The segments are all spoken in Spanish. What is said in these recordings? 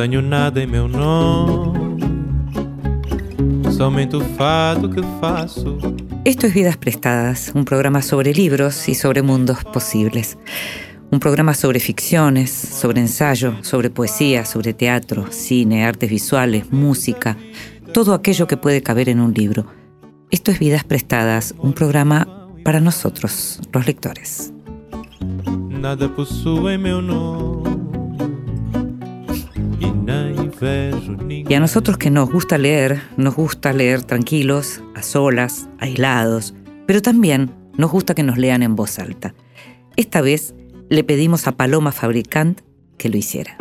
Tenho nada em meu nome, somente o fado que faço. Esto es Vidas Prestadas, un programa sobre libros y sobre mundos posibles. Un programa sobre ficciones, sobre ensayo, sobre poesía, sobre teatro, cine, artes visuales, música, todo aquello que puede caber en un libro. Esto es Vidas Prestadas, un programa para nosotros, los lectores. Nada possui meu nome. Y a nosotros que nos gusta leer, nos gusta leer tranquilos, a solas, aislados, pero también nos gusta que nos lean en voz alta. Esta vez le pedimos a Paloma Fabricant que lo hiciera.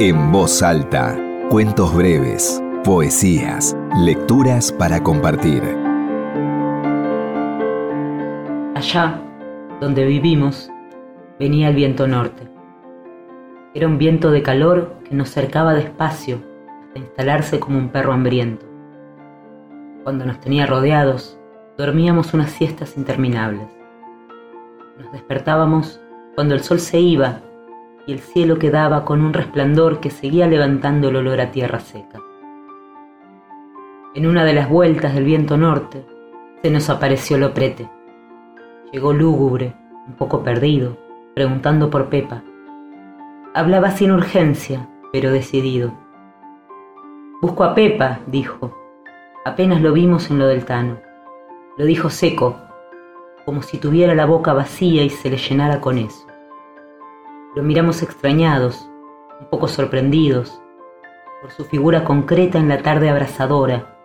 En voz alta, cuentos breves, poesías, lecturas para compartir. Allá, donde vivimos, venía el viento norte. Era un viento de calor que nos cercaba despacio hasta instalarse como un perro hambriento. Cuando nos tenía rodeados, dormíamos unas siestas interminables. Nos despertábamos cuando el sol se iba y el cielo quedaba con un resplandor que seguía levantando el olor a tierra seca. En una de las vueltas del viento norte se nos apareció Loprete. Llegó lúgubre, un poco perdido, preguntando por Pepa. Hablaba sin urgencia, pero decidido. Busco a Pepa, dijo. Apenas lo vimos en lo del Tano. Lo dijo seco, como si tuviera la boca vacía y se le llenara con eso. Lo miramos extrañados, un poco sorprendidos, por su figura concreta en la tarde abrasadora,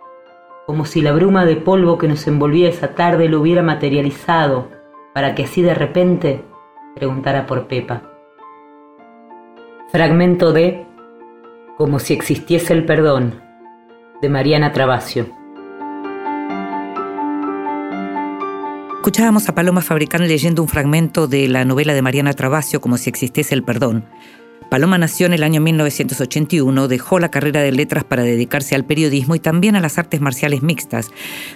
como si la bruma de polvo que nos envolvía esa tarde lo hubiera materializado para que así de repente preguntara por Pepa. Fragmento de Como si existiese el perdón, de Mariana Travasio. Escuchábamos a Paloma Fabricán leyendo un fragmento de la novela de Mariana Travasio, Como si existiese el perdón. Paloma nació en el año 1981, dejó la carrera de letras para dedicarse al periodismo y también a las artes marciales mixtas,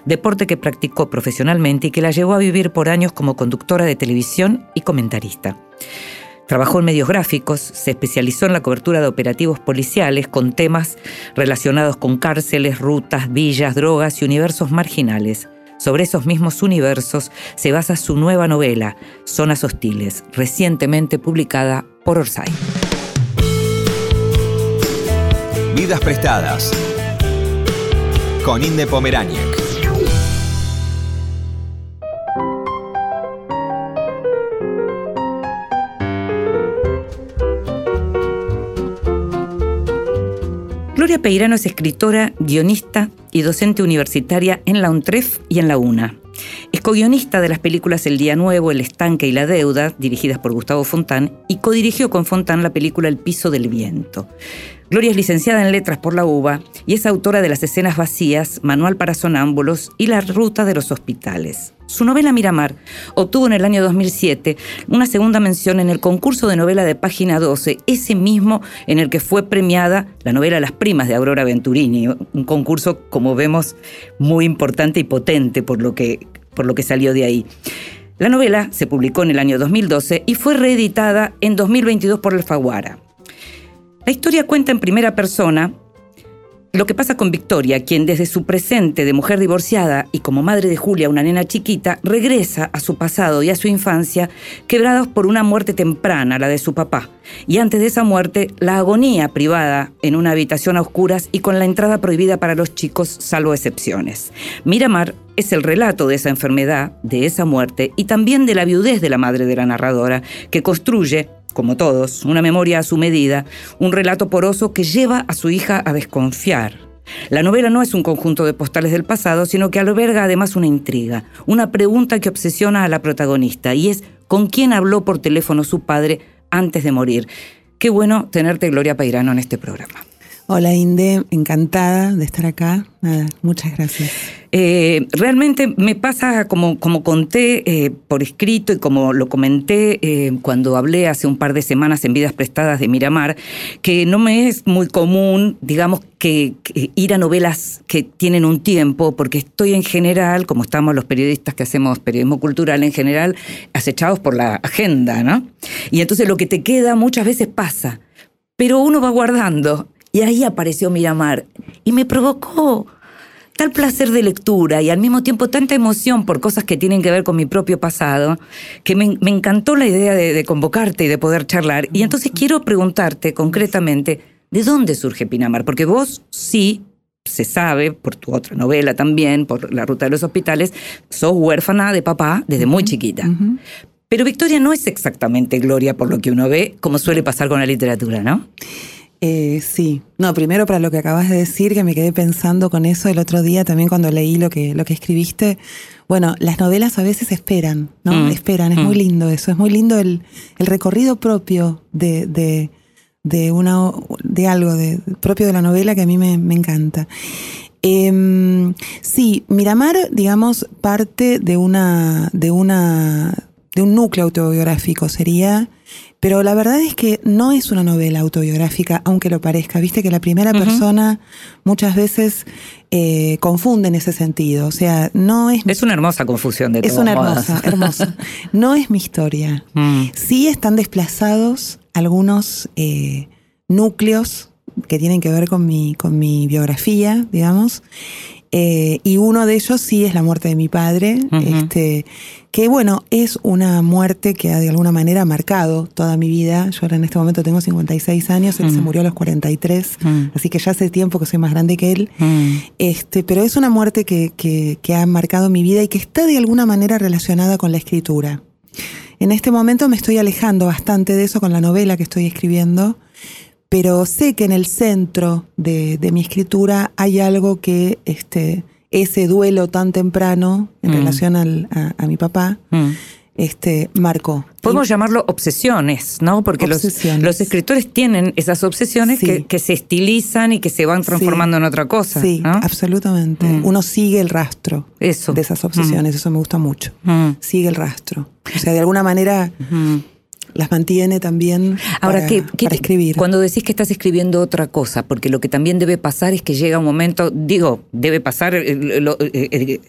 deporte que practicó profesionalmente y que la llevó a vivir por años como conductora de televisión y comentarista. Trabajó en medios gráficos, se especializó en la cobertura de operativos policiales con temas relacionados con cárceles, rutas, villas, drogas y universos marginales. Sobre esos mismos universos se basa su nueva novela, Zonas Hostiles, recientemente publicada por Orsay. Vidas prestadas. Con Inde Pomeráñez. Gloria Peirano es escritora, guionista y docente universitaria en la UNTREF y en la UNA. Co-guionista de las películas El Día Nuevo, El Estanque y La Deuda, dirigidas por Gustavo Fontán, y codirigió con Fontán la película El Piso del Viento. Gloria es licenciada en Letras por la UBA y es autora de Las Escenas Vacías, Manual para Sonámbulos y La Ruta de los Hospitales. Su novela Miramar obtuvo en el año 2007 una segunda mención en el concurso de novela de página 12, ese mismo en el que fue premiada la novela Las Primas de Aurora Venturini, un concurso, como vemos, muy importante y potente por lo que, por lo que salió de ahí. La novela se publicó en el año 2012 y fue reeditada en 2022 por Alfaguara. La historia cuenta en primera persona lo que pasa con Victoria, quien desde su presente de mujer divorciada y como madre de Julia, una nena chiquita, regresa a su pasado y a su infancia quebrados por una muerte temprana, la de su papá. Y antes de esa muerte, la agonía privada en una habitación a oscuras y con la entrada prohibida para los chicos, salvo excepciones. Miramar es el relato de esa enfermedad, de esa muerte y también de la viudez de la madre de la narradora, que construye como todos, una memoria a su medida, un relato poroso que lleva a su hija a desconfiar. La novela no es un conjunto de postales del pasado, sino que alberga además una intriga, una pregunta que obsesiona a la protagonista, y es ¿con quién habló por teléfono su padre antes de morir? Qué bueno tenerte, Gloria Peirano, en este programa. Hola Inde, encantada de estar acá. Nada, muchas gracias. Eh, realmente me pasa como, como conté eh, por escrito y como lo comenté eh, cuando hablé hace un par de semanas en Vidas Prestadas de Miramar, que no me es muy común, digamos, que, que ir a novelas que tienen un tiempo, porque estoy en general, como estamos los periodistas que hacemos periodismo cultural en general, acechados por la agenda, ¿no? Y entonces lo que te queda muchas veces pasa, pero uno va guardando. Y ahí apareció Miramar y me provocó tal placer de lectura y al mismo tiempo tanta emoción por cosas que tienen que ver con mi propio pasado, que me, me encantó la idea de, de, convocarte y de poder charlar. Y entonces quiero preguntarte concretamente, ¿de dónde surge Pinamar? Porque vos sí, se sabe, por tu otra novela también, por La Ruta de los Hospitales, sos huérfana de papá desde muy chiquita. Uh -huh. Pero Victoria no es exactamente Gloria por lo que uno ve, como suele pasar con la literatura, ¿no? Eh, sí, no, primero para lo que acabas de decir, que me quedé pensando con eso el otro día también cuando leí lo que, lo que escribiste. Bueno, las novelas a veces esperan, ¿no? Mm. Esperan, es mm. muy lindo eso, es muy lindo el, el recorrido propio de, de, de, una, de algo de, propio de la novela que a mí me, me encanta. Eh, sí, Miramar, digamos, parte de una, de una, de un núcleo autobiográfico, sería pero la verdad es que no es una novela autobiográfica, aunque lo parezca. Viste que la primera uh -huh. persona muchas veces eh, confunde en ese sentido. O sea, no es. Es una hermosa confusión de Es una hermosa, hermosa. No es mi historia. Mm. Sí están desplazados algunos eh, núcleos que tienen que ver con mi, con mi biografía, digamos. Eh, y uno de ellos sí es la muerte de mi padre, uh -huh. este, que bueno, es una muerte que ha de alguna manera marcado toda mi vida. Yo ahora en este momento tengo 56 años, él uh -huh. se murió a los 43, uh -huh. así que ya hace tiempo que soy más grande que él. Este, pero es una muerte que, que, que ha marcado mi vida y que está de alguna manera relacionada con la escritura. En este momento me estoy alejando bastante de eso con la novela que estoy escribiendo pero sé que en el centro de, de mi escritura hay algo que este, ese duelo tan temprano en mm. relación al, a, a, mi papá mm. este, marcó. Podemos llamarlo obsesiones, ¿no? Porque obsesiones. Los, los, escritores tienen esas obsesiones sí. que, que, se estilizan y que se van transformando sí. en otra cosa. Sí, ¿no? absolutamente. Mm. Uno sigue el rastro eso. de esas obsesiones, eso me gusta mucho. Sigue el rastro. O sea, de alguna manera las mantiene también Ahora, para, ¿qué, qué para escribir. Cuando decís que estás escribiendo otra cosa, porque lo que también debe pasar es que llega un momento, digo, debe pasar eh, lo, eh, eh,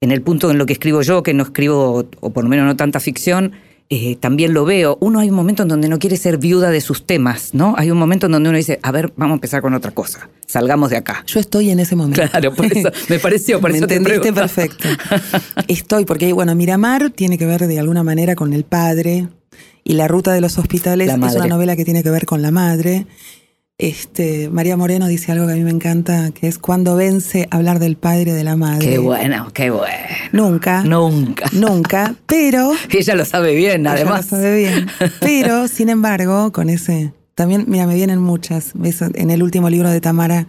en el punto en lo que escribo yo, que no escribo, o por lo menos no tanta ficción, eh, también lo veo. Uno hay un momento en donde no quiere ser viuda de sus temas, ¿no? Hay un momento en donde uno dice, a ver, vamos a empezar con otra cosa. Salgamos de acá. Yo estoy en ese momento. Claro, por eso me pareció, por me eso entendiste perfecto. Estoy, porque bueno, Miramar tiene que ver de alguna manera con el padre, y La Ruta de los Hospitales es una novela que tiene que ver con la madre. Este, María Moreno dice algo que a mí me encanta, que es cuando vence hablar del padre y de la madre. Qué bueno, qué bueno. Nunca. Nunca. Nunca, pero... ella lo sabe bien, ella además. lo sabe bien. Pero, sin embargo, con ese... También, mira, me vienen muchas. En el último libro de Tamara.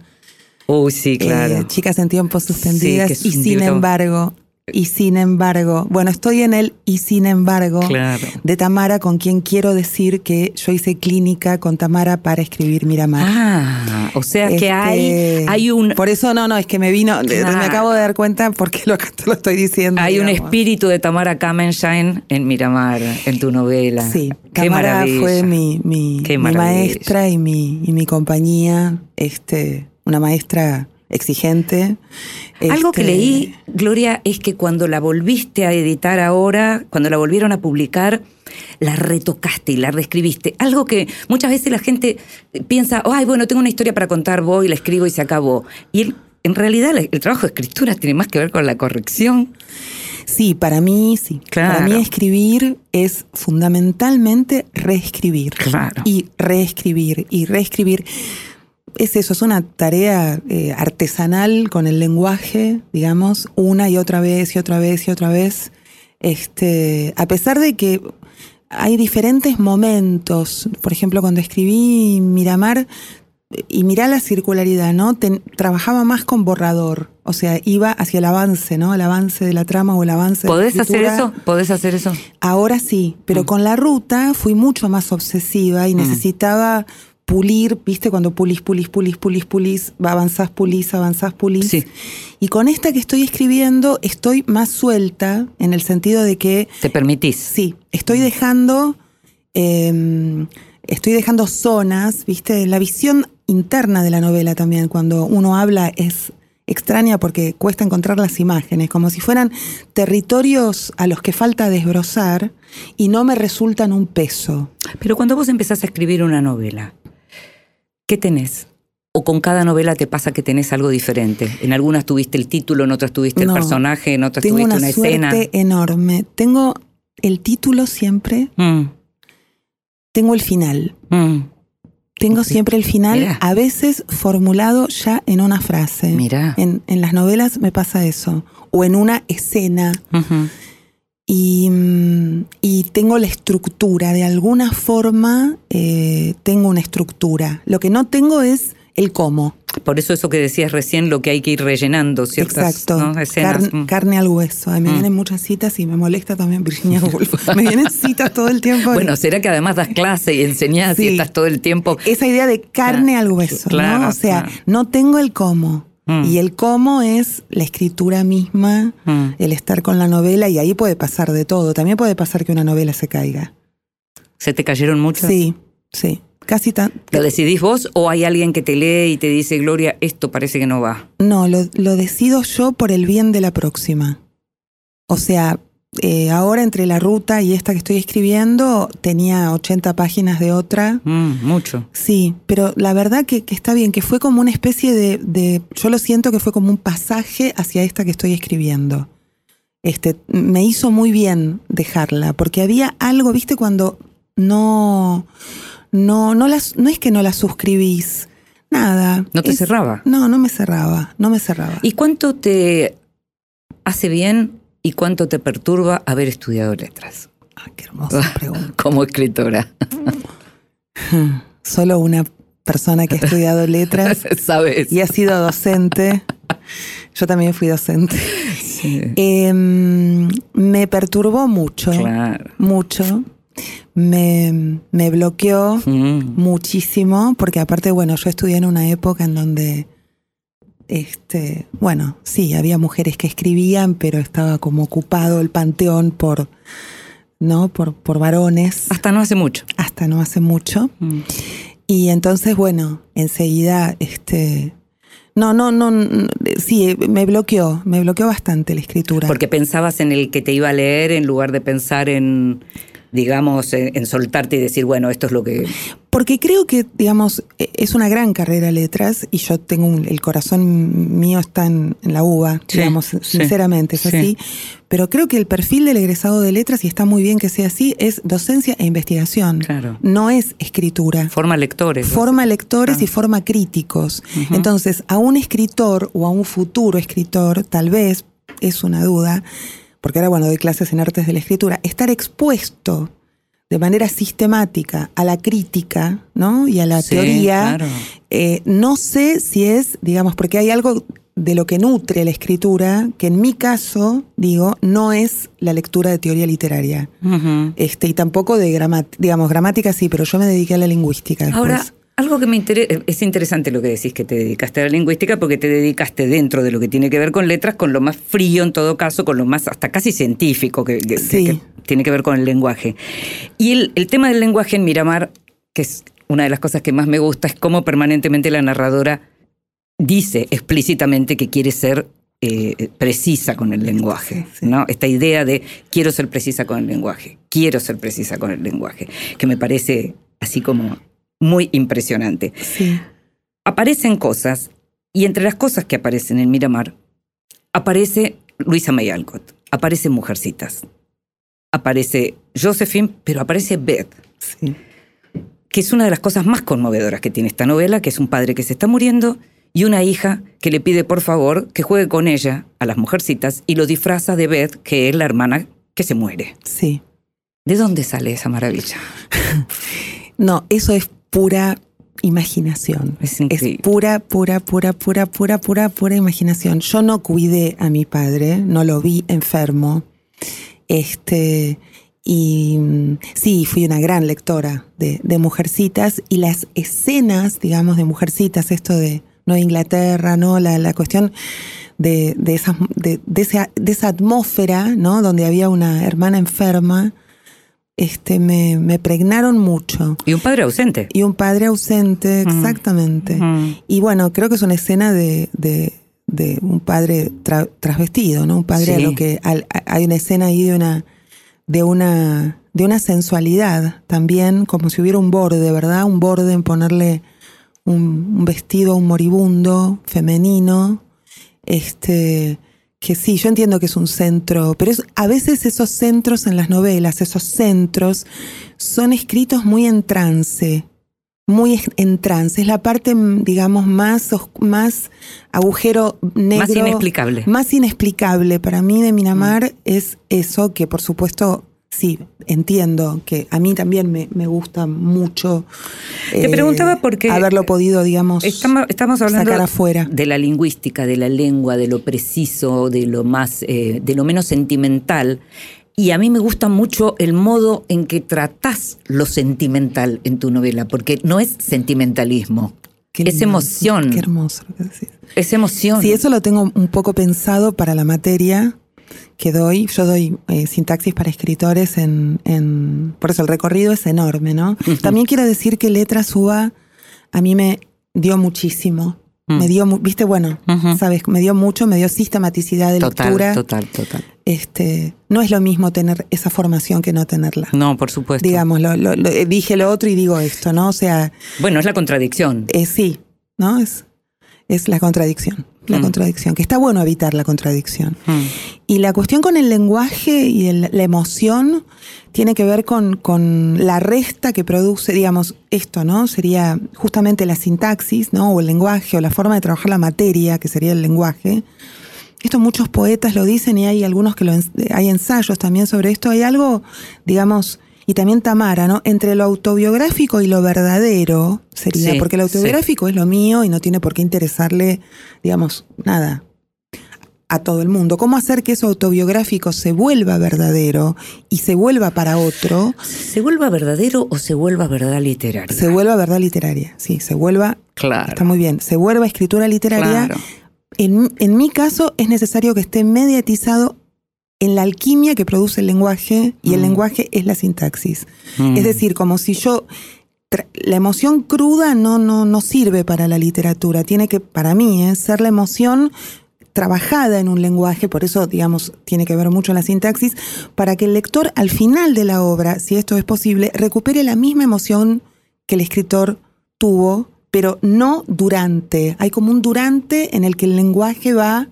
Uy, sí, claro. Eh, Chicas en tiempos suspendidas. Sí, y sin libro... embargo, y sin embargo, bueno, estoy en el y sin embargo claro. de Tamara, con quien quiero decir que yo hice clínica con Tamara para escribir Miramar. Ah, o sea este, que hay, hay un. Por eso no, no, es que me vino, claro. me acabo de dar cuenta porque lo, lo estoy diciendo. Hay digamos. un espíritu de Tamara Kamenschein en Miramar, en tu novela. Sí, Qué Tamara maravilla. fue mi, mi, mi maestra y mi, y mi compañía, este, una maestra exigente. Algo este... que leí, Gloria, es que cuando la volviste a editar ahora, cuando la volvieron a publicar, la retocaste y la reescribiste. Algo que muchas veces la gente piensa, ay, bueno, tengo una historia para contar, voy, la escribo y se acabó. Y el, en realidad el, el trabajo de escritura tiene más que ver con la corrección. Sí, para mí sí. Claro. Para mí escribir es fundamentalmente reescribir. Claro. Y reescribir y reescribir es eso, es una tarea eh, artesanal con el lenguaje, digamos, una y otra vez y otra vez y otra vez. Este, a pesar de que hay diferentes momentos, por ejemplo, cuando escribí Miramar y mirá la circularidad, ¿no? Ten, trabajaba más con borrador, o sea, iba hacia el avance, ¿no? El avance de la trama o el avance ¿Podés de la hacer eso? ¿Podés hacer eso? Ahora sí, pero mm. con la ruta fui mucho más obsesiva y mm. necesitaba pulir, ¿viste? Cuando pulís, pulís, pulís, pulís, pulís, avanzás, pulís, avanzás, pulís. Sí. Y con esta que estoy escribiendo estoy más suelta en el sentido de que Te permitís. Sí, estoy dejando, eh, estoy dejando zonas, viste, la visión interna de la novela también, cuando uno habla es extraña porque cuesta encontrar las imágenes, como si fueran territorios a los que falta desbrozar y no me resultan un peso. Pero cuando vos empezás a escribir una novela, ¿qué tenés? ¿O con cada novela te pasa que tenés algo diferente? En algunas tuviste el título, en otras tuviste No, el personaje, en otras Tengo tuviste una, una, suerte escena. enorme. Tengo el título siempre, Mm, tengo el final. mm. Tengo siempre el final, Mirá. a veces formulado ya en una frase. Mirá. En, en las novelas me pasa eso. O en una escena. Ujú. Y, mm, y tengo la estructura. De alguna forma eh, tengo una estructura. Lo que no tengo es el cómo. Por eso eso que decías recién, lo que hay que ir rellenando, ciertas Exacto. ¿no? escenas. Carn- Mm. carne al hueso. Ay, me Mm. vienen muchas citas y me molesta también Virginia Woolf. me vienen citas todo el tiempo. Bueno, será que además das clase y enseñás y Sí. estás todo el tiempo. esa idea de carne Claro, al hueso, claro, ¿no? O sea, claro. no tengo el cómo. Mm. Y el cómo es la escritura misma, Mm. el estar con la novela, y ahí puede pasar de todo. También puede pasar que una novela se caiga. ¿Se te cayeron muchas? Sí, sí. Casi tan. ¿Lo decidís vos o hay alguien que te lee y te dice, Gloria, esto parece que no va? No, lo, lo decido yo por el bien de la próxima. O sea, eh, ahora entre la ruta y esta que estoy escribiendo, tenía 80 páginas de otra. Mm, mucho. Sí, pero la verdad que, que está bien, que fue como una especie de, de- Yo lo siento que fue como un pasaje hacia esta que estoy escribiendo. Este, me hizo muy bien dejarla, porque había algo, viste, cuando no. No, no, las, no es que no la suscribís. Nada. ¿No te Es- cerraba? No, no me cerraba. No me cerraba. ¿Y cuánto te hace bien y cuánto te perturba haber estudiado letras Ay, qué hermosa pregunta. como escritora? Solo una persona que ha estudiado letras ¿Sabes? y ha sido docente. Yo también fui docente. Sí. Em, me perturbó mucho, Claro. mucho. Me, me bloqueó Mm. muchísimo, porque aparte, bueno, yo estudié en una época en donde, este, bueno, sí, había mujeres que escribían, pero estaba como ocupado el panteón por, ¿no? Por, por varones, Hasta no hace mucho. hasta no hace mucho. Mm. Y entonces, bueno, enseguida, este, no, no, no, sí, me bloqueó, me bloqueó bastante la escritura. Porque pensabas en el que te iba a leer en lugar de pensar en, digamos, en, en soltarte y decir, bueno, esto es lo que... Porque creo que, digamos, e- es una gran carrera letras y yo tengo un- el corazón mío está en, en la uva, Sí, digamos, sí, sinceramente, es sí. así. Pero creo que el perfil del egresado de letras, y está muy bien que sea así, es docencia e investigación. Claro. No es escritura. Forma lectores. Forma lectores Ah. y forma críticos. Entonces, a un escritor o a un futuro escritor, tal vez, es una duda, porque ahora, bueno, doy clases en artes de la escritura, estar expuesto de manera sistemática a la crítica, ¿no? Y a la Sí, teoría. claro. Eh, no sé si es, digamos, porque hay algo de lo que nutre la escritura, que en mi caso, digo, no es la lectura de teoría literaria. Este, y tampoco de gramática, digamos, gramática sí, pero yo me dediqué a la lingüística después. Ahora, algo que me interesa, es interesante lo que decís que te dedicaste a la lingüística porque te dedicaste dentro de lo que tiene que ver con letras, con lo más frío en todo caso, con lo más hasta casi científico que, que- Sí. que tiene que ver con el lenguaje. Y el, el tema del lenguaje en Miramar, que es una de las cosas que más me gusta, es cómo permanentemente la narradora dice explícitamente que quiere ser eh, precisa con el lenguaje, ¿no? Esta idea de quiero ser precisa con el lenguaje, quiero ser precisa con el lenguaje, que me parece así como muy impresionante. Sí. Aparecen cosas, y entre las cosas que aparecen en Miramar, aparece Luisa May Alcott, aparece Mujercitas, aparece Josephine, pero aparece Beth, Sí. que es una de las cosas más conmovedoras que tiene esta novela, que es un padre que se está muriendo y una hija que le pide por favor que juegue con ella a las mujercitas y lo disfraza de Beth, que es la hermana que se muere. Sí. ¿De dónde sale esa maravilla? No, eso es pura imaginación. Es pura, pura, pura, pura, pura, pura, pura imaginación. Yo no cuidé a mi padre, no lo vi enfermo. Este, y mm, sí, fui una gran lectora de, de, Mujercitas y las escenas, digamos, de Mujercitas, esto de Nueva Inglaterra, ¿no? La, la cuestión de, de, esa, de, esa, de, esa, atmósfera, ¿no? Donde había una hermana enferma, este, me, me, pregnaron mucho. Y un padre ausente. Y un padre ausente, exactamente. Y bueno, creo que es una escena de, de, de un padre tra, trasvestido, ¿no? Un padre sí. a lo que hay una escena ahí de una de una, de una sensualidad también, como si hubiera un borde, ¿verdad? Un borde en ponerle un, un vestido a un moribundo femenino. Este, que sí, yo entiendo que es un centro, pero es, a veces esos centros en las novelas, esos centros, son escritos muy en trance, muy en trance. Es la parte, digamos, más, más agujero negro. Más inexplicable. Más inexplicable. Para mí de Minamar mm. es eso que, por supuesto, sí, entiendo que a mí también me, me gusta mucho. Te eh, preguntaba porque. Haberlo podido, digamos. Estamos, estamos hablando sacar afuera. de la lingüística, de la lengua, de lo preciso, de lo más, eh, de lo menos sentimental. Y a mí me gusta mucho el modo en que tratás lo sentimental en tu novela, porque no es sentimentalismo. Qué es emoción. Qué hermoso lo que decís. Es emoción. Sí, eso lo tengo un poco pensado para la materia que doy. Yo doy eh, sintaxis para escritores en, en, Por eso el recorrido es enorme, ¿no? Uh -huh. También quiero decir que Letras UBA a mí me dio muchísimo. Mm. Me dio, viste, bueno, uh -huh. sabes, me dio mucho, me dio sistematicidad de total, lectura. Total, total. Este, no es lo mismo tener esa formación que no tenerla. No, por supuesto. Digamos, lo, lo, lo, dije lo otro y digo esto, ¿no? O sea. Bueno, es la contradicción. Eh, sí, ¿no? Es, es la contradicción. La mm. contradicción, que está bueno evitar la contradicción. Mm. Y la cuestión con el lenguaje y el, la emoción tiene que ver con, con, la resta que produce, digamos, esto, ¿no? Sería justamente la sintaxis, ¿no? O el lenguaje, o la forma de trabajar la materia, que sería el lenguaje. Esto muchos poetas lo dicen y hay algunos que lo, hay ensayos también sobre esto. Hay algo, digamos, y también Tamara, ¿no? Entre lo autobiográfico y lo verdadero sería, sí, porque lo autobiográfico sí. es lo mío y no tiene por qué interesarle, digamos, nada a todo el mundo. ¿Cómo hacer que eso autobiográfico se vuelva verdadero y se vuelva para otro? ¿Se vuelva verdadero o se vuelva verdad literaria? Se vuelva verdad literaria, sí, se vuelva. Claro. Está muy bien. Se vuelva escritura literaria. Claro. En, en mi caso es necesario que esté mediatizado en la alquimia que produce el lenguaje y mm. el lenguaje es la sintaxis. Mm. Es decir, como si yo la emoción cruda no, no, no sirve para la literatura, tiene que, para mí, ¿eh? ser la emoción trabajada en un lenguaje, por eso, digamos, tiene que ver mucho la sintaxis, para que el lector al final de la obra, si esto es posible, recupere la misma emoción que el escritor tuvo, pero no durante. Hay como un durante en el que el lenguaje va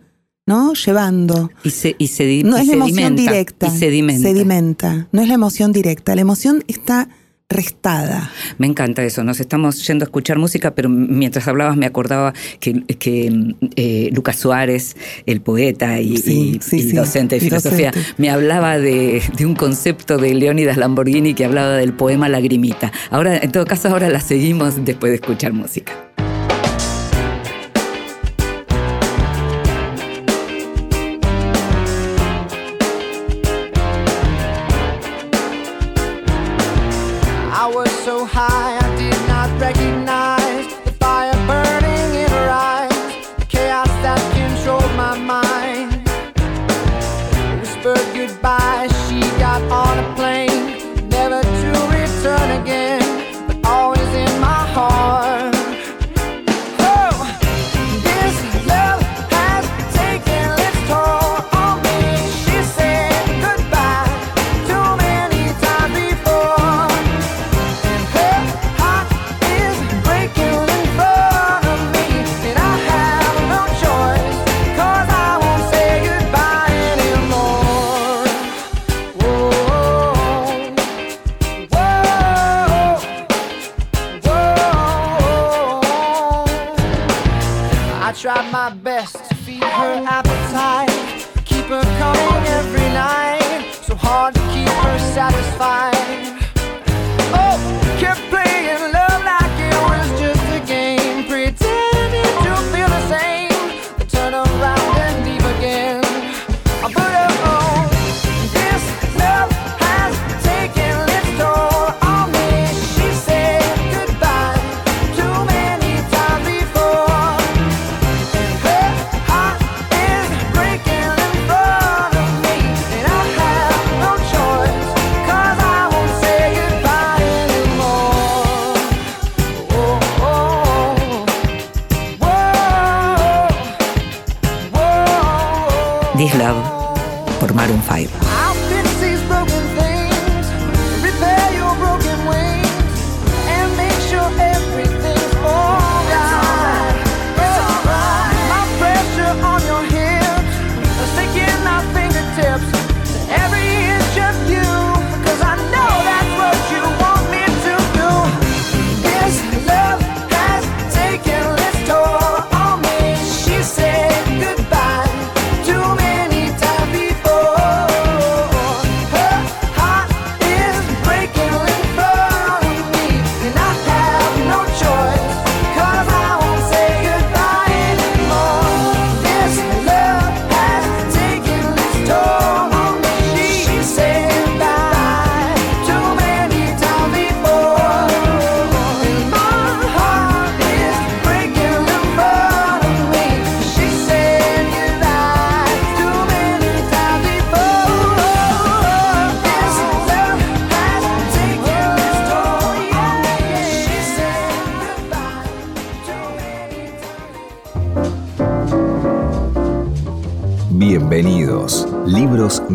¿no? Llevando. Y se, y se, no y es la emoción directa. Y sedimenta. Sedimenta. No es la emoción directa. La emoción está restada. Me encanta eso. Nos estamos yendo a escuchar música, pero mientras hablabas me acordaba que, que eh, Lucas Suárez, el poeta y, sí, y, sí, y sí. docente de filosofía, docente. me hablaba de, de, un concepto de Leónidas Lamborghini que hablaba del poema Lagrimita. Ahora, en todo caso, ahora la seguimos después de escuchar música.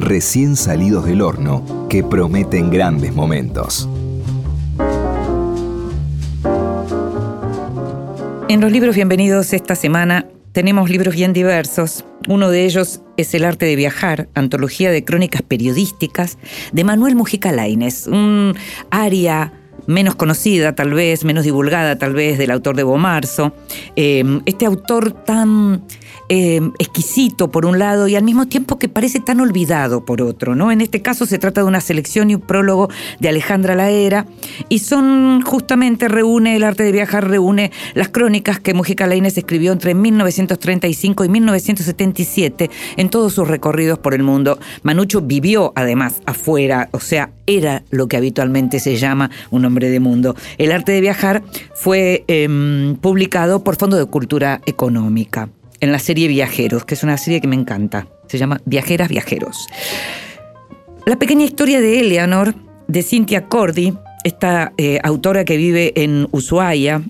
Recién salidos del horno que prometen grandes momentos. En los libros bienvenidos esta semana tenemos libros bien diversos. Uno de ellos es El arte de viajar, antología de crónicas periodísticas de Manuel Mujica Lainez, un área menos conocida tal vez, menos divulgada tal vez del autor de Bomarzo. Eh, este autor tan eh, exquisito por un lado y al mismo tiempo que parece tan olvidado por otro. ¿no? En este caso se trata de una selección y un prólogo de Alejandra Laera y son justamente, reúne el arte de viajar, reúne las crónicas que Mujica Lainez escribió entre 1935 y 1977 en todos sus recorridos por el mundo. Manucho vivió además afuera, o sea, era lo que habitualmente se llama un hombre de mundo. El arte de viajar fue em, publicado por Fondo de Cultura Económica en la serie Viajeros, que es una serie que me encanta. Se llama Viajeras Viajeros. La pequeña historia de Eleanor, de Cynthia Cordy, esta eh, autora que vive en Ushuaia,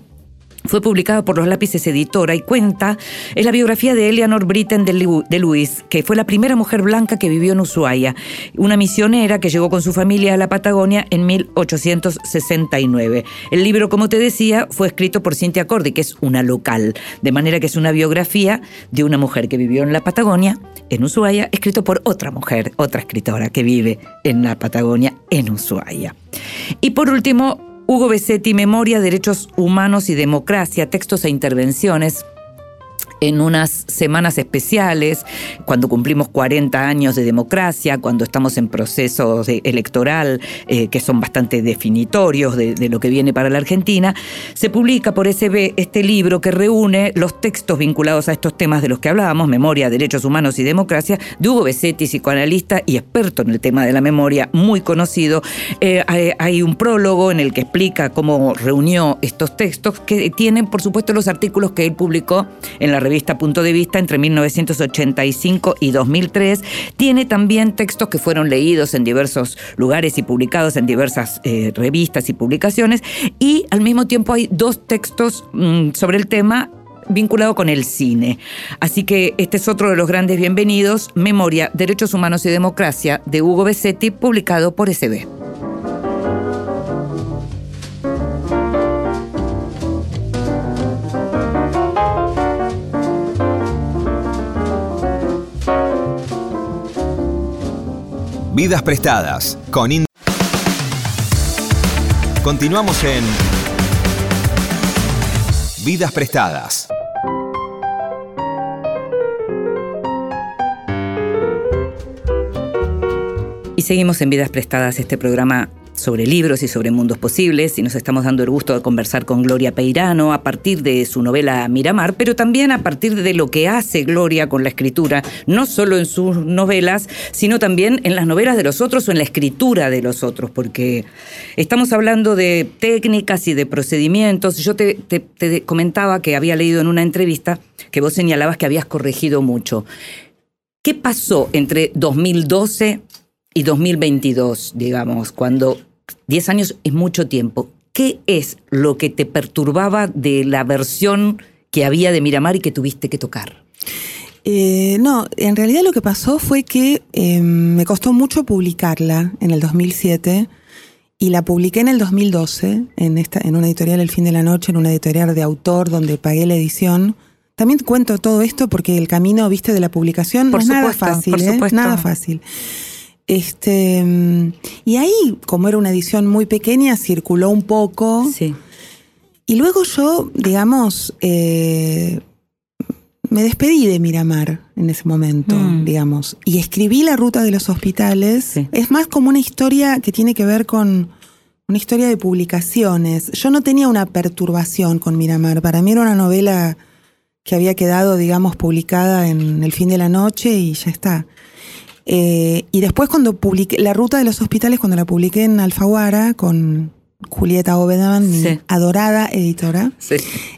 fue publicada por Los Lápices Editora y cuenta, es la biografía de Eleanor Britten de, Luis, que fue la primera mujer blanca que vivió en Ushuaia, una misionera que llegó con su familia a la Patagonia en 1869. El libro, como te decía, fue escrito por Cynthia Cordy, que es una local, de manera que es una biografía de una mujer que vivió en la Patagonia, en Ushuaia, escrito por otra mujer, otra escritora que vive en la Patagonia, en Ushuaia. Y por último, Hugo Besetti, Memoria, Derechos Humanos y Democracia, textos e intervenciones en unas semanas especiales, cuando cumplimos 40 años de democracia, cuando estamos en procesos electoral eh, que son bastante definitorios de, de lo que viene para la Argentina, se publica por SB este libro que reúne los textos vinculados a estos temas de los que hablábamos, memoria, derechos humanos y democracia, de Hugo Besetti, psicoanalista y experto en el tema de la memoria, muy conocido. Eh, hay, hay un prólogo en el que explica cómo reunió estos textos, que tienen, por supuesto, los artículos que él publicó en la revista Punto de Vista entre 1985 y 2003. Tiene también textos que fueron leídos en diversos lugares y publicados en diversas eh, revistas y publicaciones. Y al mismo tiempo hay dos textos mm, sobre el tema vinculado con el cine. Así que este es otro de los grandes bienvenidos, Memoria, Derechos Humanos y Democracia, de Hugo Besetti, publicado por SB. Vidas prestadas con Ind- Continuamos en Vidas prestadas. Y seguimos en Vidas Prestadas, este programa sobre libros y sobre mundos posibles, y nos estamos dando el gusto de conversar con Gloria Peirano a partir de su novela Miramar, pero también a partir de lo que hace Gloria con la escritura, no solo en sus novelas, sino también en las novelas de los otros o en la escritura de los otros, porque estamos hablando de técnicas y de procedimientos. Yo te, te- te comentaba que había leído en una entrevista que vos señalabas que habías corregido mucho. ¿Qué pasó entre 2012 y 2022, digamos, cuando 10 años es mucho tiempo? ¿Qué es lo que te perturbaba de la versión que había de Miramar y que tuviste que tocar? Eh, no, en realidad lo que pasó fue que eh, me costó mucho publicarla en el 2007 y la publiqué en el 2012 en, esta, en una editorial El Fin de la Noche, en una editorial de autor donde pagué la edición. También cuento todo esto porque el camino, viste, de la publicación Por no es nada fácil, por ¿eh? supuesto. nada fácil. Este, mm, y ahí, como era una edición muy pequeña, circuló un poco. Sí. Y luego yo, digamos, eh, me despedí de Miramar en ese momento, Mm. digamos, y escribí La Ruta de los Hospitales. Sí. Es más como una historia que tiene que ver con una historia de publicaciones. Yo no tenía una perturbación con Miramar. Para mí era una novela que había quedado, digamos, publicada en El fin de la noche y ya está. Eh, y después cuando publiqué La Ruta de los Hospitales, cuando la publiqué en Alfaguara con Julieta Obedan, mi adorada editora, Sí.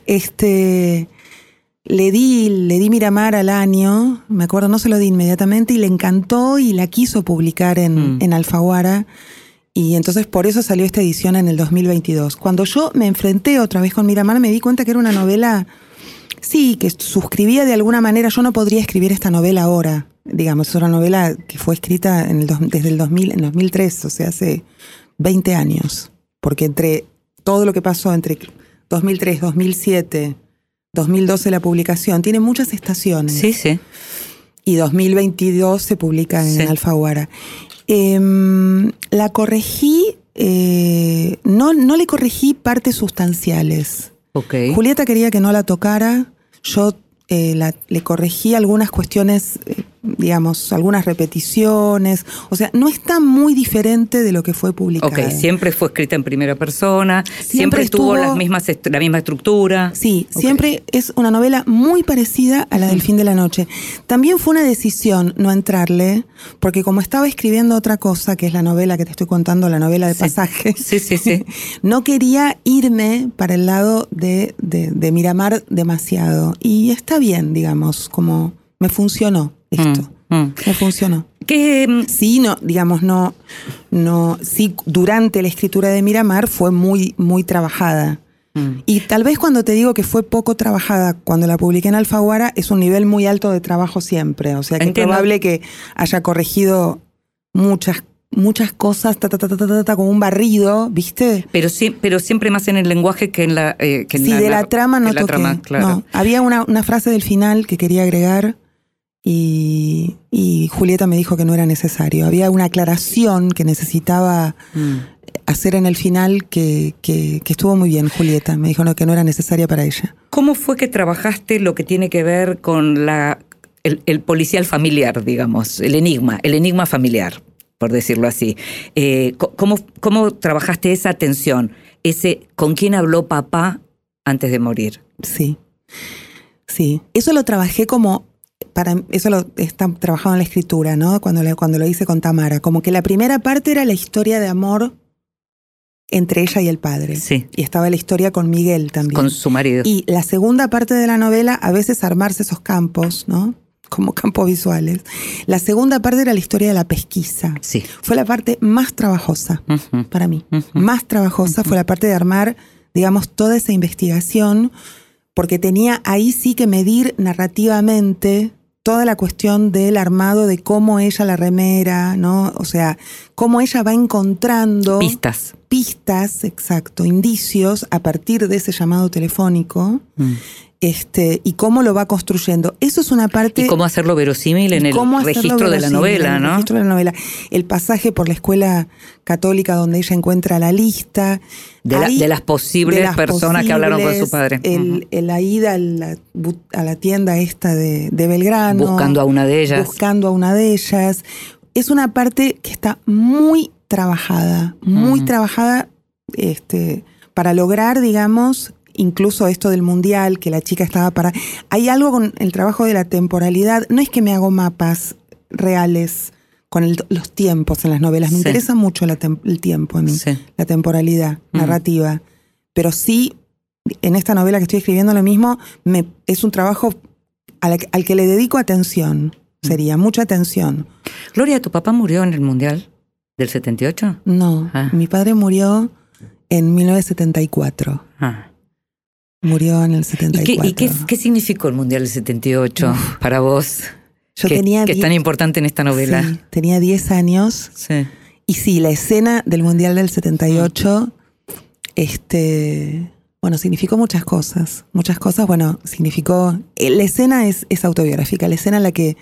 este le di, le di Miramar al año, me acuerdo, no se lo di inmediatamente, y le encantó y la quiso publicar en, Mm. en Alfaguara. Y entonces por eso salió esta edición en el 2022. Cuando yo me enfrenté otra vez con Miramar, me di cuenta que era una novela, sí, que suscribía de alguna manera. Yo no podría escribir esta novela ahora, digamos, es una novela que fue escrita en el dos- desde el 2000, en 2003, o sea, hace 20 años. Porque entre todo lo que pasó entre 2003, 2007, 2012 la publicación, tiene muchas estaciones Sí, sí. y 2022 se publica en Sí. Alfaguara. Em, la corregí, eh, no, no le corregí partes sustanciales. Ok. Julieta quería que no la tocara, yo eh, la- le corregí algunas cuestiones, eh, digamos, algunas repeticiones, o sea, no está muy diferente de lo que fue publicado. Ok, siempre fue escrita en primera persona, siempre, Siempre tuvo estuvo- las mismas la misma estructura. Sí, siempre es una novela muy parecida a la del fin de la noche. También fue una decisión no entrarle, porque como estaba escribiendo otra cosa, que es la novela que te estoy contando, la novela de Sí. pasajes, Sí, sí, sí. no quería irme para el lado de, de- de Miramar demasiado. Y está bien, digamos, como me funcionó esto. Mm, mm. Me funcionó. ¿Qué, mm, Sí, no, digamos, no, no, sí, durante la escritura de Miramar fue muy, muy trabajada. mm, Y tal vez cuando te digo que fue poco trabajada cuando la publiqué en Alfaguara, es un nivel muy alto de trabajo siempre. O sea que Entiendo. es probable que haya corregido muchas, muchas cosas, ta, ta, ta, ta, ta, ta, como un barrido, ¿viste? pero, sí, pero siempre más en el lenguaje que en la. eh, que en Sí, de la trama no que toqué. trama, claro. No, había una, una frase del final que quería agregar y, y Julieta me dijo que no era necesario. Había una aclaración que necesitaba Mm. hacer en el final que, que- que estuvo muy bien, Julieta. Me dijo no, que no era necesaria para ella. ¿Cómo fue que trabajaste lo que tiene que ver con la, el, el policial familiar, digamos, el enigma, el enigma familiar, por decirlo así? Eh, ¿cómo, ¿Cómo trabajaste esa tensión? Ese con quién habló papá antes de morir. Sí. Sí. Eso lo trabajé como. Para, eso lo está trabajado en la escritura, ¿no? Cuando, lo- cuando lo hice con Tamara. Como que la primera parte era la historia de amor entre ella y el padre. Sí. Y estaba la historia con Miguel también. Con su marido. Y la segunda parte de la novela, a veces armarse esos campos, ¿no? Como campos visuales. La segunda parte era la historia de la pesquisa. Sí. Fue la parte más trabajosa para mí. Más trabajosa fue la parte de armar, digamos, toda esa investigación, porque tenía ahí sí que medir narrativamente toda la cuestión del armado de cómo ella la remera, ¿no? O sea, cómo ella va encontrando Pistas. pistas, exacto, indicios a partir de ese llamado telefónico, Mm. Este, y cómo lo va construyendo. Eso es una parte Y cómo hacerlo verosímil en el registro de la novela, en el ¿no? registro de la novela. El pasaje por la escuela católica donde ella encuentra la lista. De la- Ahí- de las posibles de las personas que hablaron con su padre. El, la ida a la, bu- a la tienda esta de, de Belgrano. Buscando a una de ellas. Buscando a una de ellas. Es una parte que está muy trabajada, muy trabajada este, para lograr, digamos, incluso esto del mundial, que la chica estaba para... Hay algo con el trabajo de la temporalidad, no es que me hago mapas reales con el- los tiempos en las novelas, me Sí. interesa mucho la el tiempo a mí, Sí. la temporalidad Mm. narrativa, pero sí, en esta novela que estoy escribiendo lo mismo, me, es un trabajo al, al que le dedico atención, sería mucha atención. Gloria, ¿tu papá murió en el Mundial del 78? No, Ah. mi padre murió en 1974. Ah. Murió en el ¿Y, 74. qué, y qué- qué significó el Mundial del 78 para vos? Yo que, tenía que es tan importante en esta novela. Sí, tenía 10 años. Sí. Y sí, la escena del Mundial del 78, este, bueno, significó muchas cosas. Muchas cosas, bueno, significó. eh, La escena es, es autobiográfica. La escena en la que,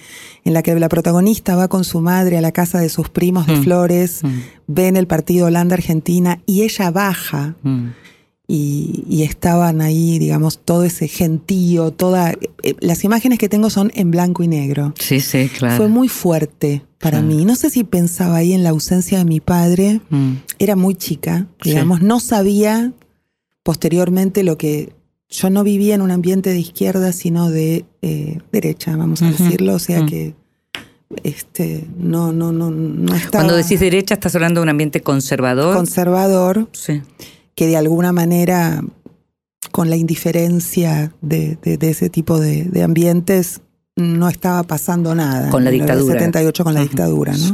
en la que la protagonista va con su madre a la casa de sus primos de Mm. Flores, Mm. ven el partido Holanda-Argentina y ella baja Mm. Y, y estaban ahí, digamos, todo ese gentío, toda. eh, las imágenes que tengo son en blanco y negro. Sí, sí, claro. Fue muy fuerte para Claro. mí. No sé si pensaba ahí en la ausencia de mi padre. Mm. Era muy chica, Sí. digamos. No sabía posteriormente lo que. Yo no vivía en un ambiente de izquierda, sino de eh, derecha, vamos a decirlo. O sea Mm. que. Este, no, no, no, no estaba Cuando decís derecha, estás hablando de un ambiente conservador. conservador, sí. Que de alguna manera, con la indiferencia de, de- de ese tipo de, de ambientes, no estaba pasando nada. Con la En dictadura. 78 con la dictadura, ¿no? Sí.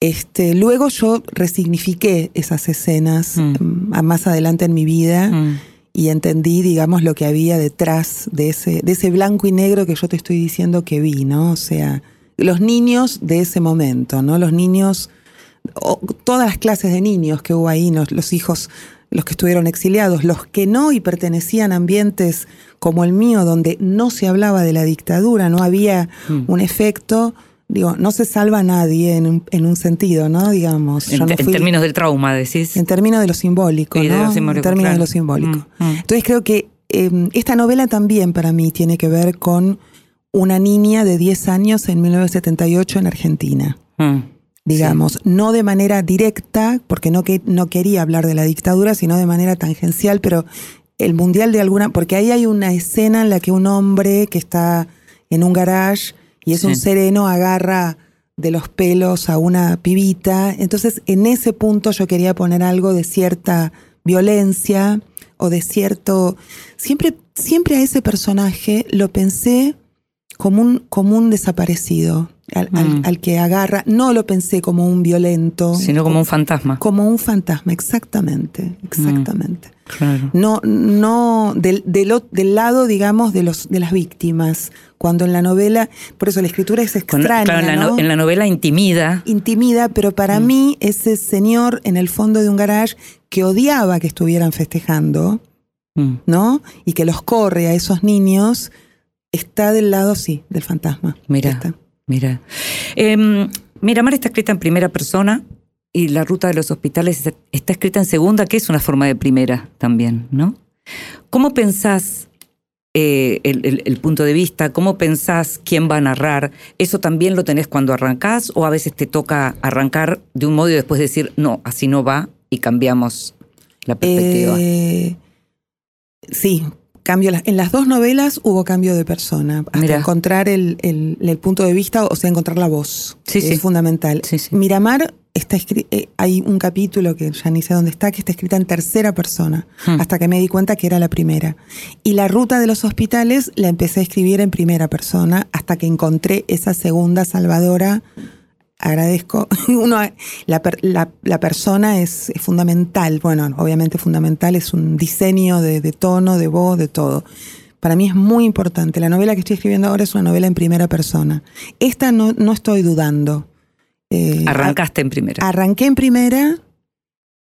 Este, luego yo resignifiqué esas escenas Mm. mm, a más adelante en mi vida Mm. y entendí, digamos, lo que había detrás de ese, de ese blanco y negro que yo te estoy diciendo que vi, ¿no? O sea, los niños de ese momento, ¿no? Los niños, o- todas las clases de niños que hubo ahí, ¿no? los hijos, los que estuvieron exiliados, los que no y pertenecían a ambientes como el mío, donde no se hablaba de la dictadura, no había Mm. un efecto. Digo, no se salva a nadie en un, en un sentido, ¿no? Digamos. En, no términos del trauma, decís. en términos de lo simbólico, Y de ¿no? lo simbólico, en términos claro. de lo simbólico. Mm, mm. Entonces creo que eh, esta novela también para mí tiene que ver con una niña de 10 años en 1978 en Argentina. Mm. Digamos, no de manera directa, porque no, que, no quería hablar de la dictadura, sino de manera tangencial, pero el mundial de alguna, porque ahí hay una escena en la que un hombre que está en un garage y es Sí. un sereno agarra de los pelos a una pibita. Entonces, en ese punto yo quería poner algo de cierta violencia o de cierto... Siempre, siempre a ese personaje lo pensé como un, como un desaparecido, al, Mm. al que agarra. No lo pensé como un violento. Sino como un fantasma. Como un fantasma, exactamente, exactamente. Claro. No, no del, del, lado, digamos, de los de las víctimas. Cuando en la novela, por eso la escritura es extraña, claro, en, la, en la novela intimida. intimida, pero para Mm. mí ese señor en el fondo de un garage que odiaba que estuvieran festejando, Mm. ¿no? Y que los corre a esos niños, está del lado, sí, del fantasma. Mira. Está. Mira. Eh, Miramar está escrita en primera persona y La ruta de los hospitales está- escrita en segunda, que es una forma de primera también, ¿no? ¿Cómo pensás eh, el punto de vista? ¿Cómo pensás quién va a narrar? ¿Eso también lo tenés cuando arrancás o a veces te toca arrancar de un modo y después decir, no, así no va y cambiamos la perspectiva? Eh, sí, cambio. En las dos novelas hubo cambio de persona. Hasta Mirá. encontrar el, el- el punto de vista, o sea, encontrar la voz. Sí. Es fundamental. Sí. Miramar está eh, hay un capítulo que ya ni sé dónde está, que está escrita en tercera persona, Hmm. hasta que me di cuenta que era la primera. Y la ruta de los hospitales la empecé a escribir en primera persona, hasta que encontré esa segunda salvadora. Agradezco. Uno, la, la- la persona es, es fundamental. Bueno, obviamente fundamental es un diseño de, de tono, de voz, de todo. Para mí es muy importante. La novela que estoy escribiendo ahora es una novela en primera persona. Esta no, no estoy dudando. Eh, Arrancaste en primera. Arranqué en primera,